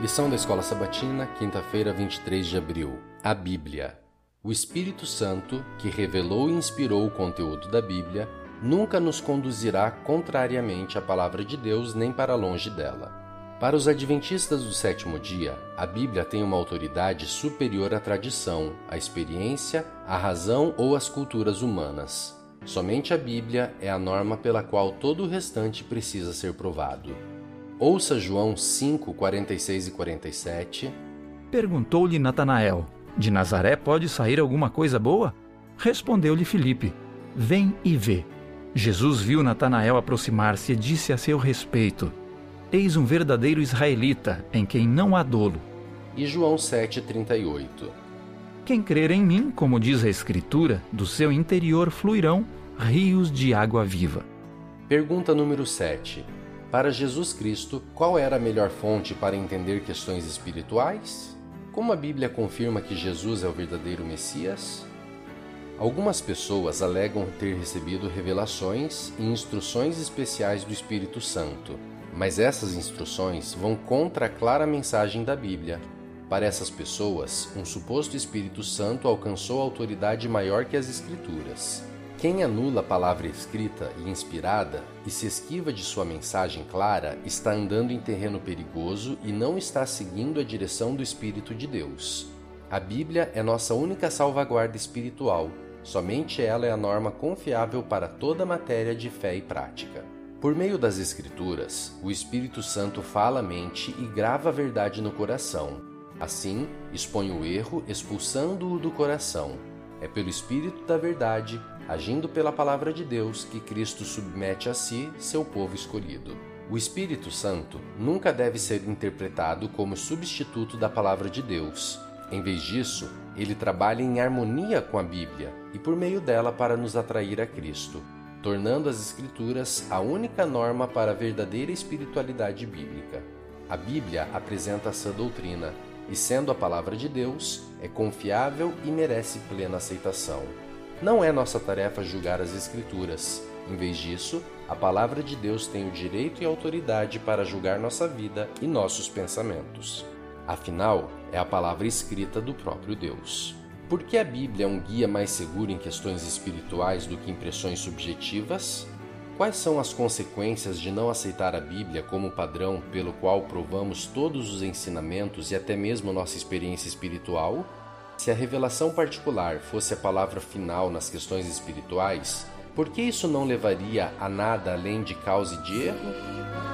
Lição da Escola Sabatina, quinta-feira, 23 de abril. A Bíblia. O Espírito Santo, que revelou e inspirou o conteúdo da Bíblia, nunca nos conduzirá contrariamente à palavra de Deus nem para longe dela. Para os adventistas do sétimo dia, a Bíblia tem uma autoridade superior à tradição, à experiência, à razão ou às culturas humanas. Somente a Bíblia é a norma pela qual todo o restante precisa ser provado. Ouça João 5, 46 e 47. Perguntou-lhe Natanael: De Nazaré pode sair alguma coisa boa? Respondeu-lhe Filipe: Vem e vê. Jesus viu Natanael aproximar-se e disse a seu respeito: Eis um verdadeiro israelita, em quem não há dolo. E João 7,38 Quem crer em mim, como diz a Escritura, do seu interior fluirão rios de água viva. Pergunta número 7. Para Jesus Cristo, qual era a melhor fonte para entender questões espirituais? Como a Bíblia confirma que Jesus é o verdadeiro Messias? Algumas pessoas alegam ter recebido revelações e instruções especiais do Espírito Santo, mas essas instruções vão contra a clara mensagem da Bíblia. Para essas pessoas, um suposto Espírito Santo alcançou autoridade maior que as Escrituras. Quem anula a palavra escrita e inspirada e se esquiva de sua mensagem clara está andando em terreno perigoso e não está seguindo a direção do Espírito de Deus. A Bíblia é nossa única salvaguarda espiritual, somente ela é a norma confiável para toda matéria de fé e prática. Por meio das Escrituras, o Espírito Santo fala a mente e grava a verdade no coração. Assim, expõe o erro, expulsando-o do coração. É pelo Espírito da Verdade agindo pela palavra de Deus, que Cristo submete a si seu povo escolhido. O Espírito Santo nunca deve ser interpretado como substituto da palavra de Deus. Em vez disso, ele trabalha em harmonia com a Bíblia e por meio dela para nos atrair a Cristo, tornando as Escrituras a única norma para a verdadeira espiritualidade bíblica. A Bíblia apresenta essa doutrina e, sendo a palavra de Deus, é confiável e merece plena aceitação. Não é nossa tarefa julgar as Escrituras. Em vez disso, a palavra de Deus tem o direito e autoridade para julgar nossa vida e nossos pensamentos. Afinal, é a palavra escrita do próprio Deus. Por que a Bíblia é um guia mais seguro em questões espirituais do que impressões subjetivas? Quais são as consequências de não aceitar a Bíblia como padrão pelo qual provamos todos os ensinamentos e até mesmo nossa experiência espiritual? Se a revelação particular fosse a palavra final nas questões espirituais, por que isso não levaria a nada além de causa e de erro?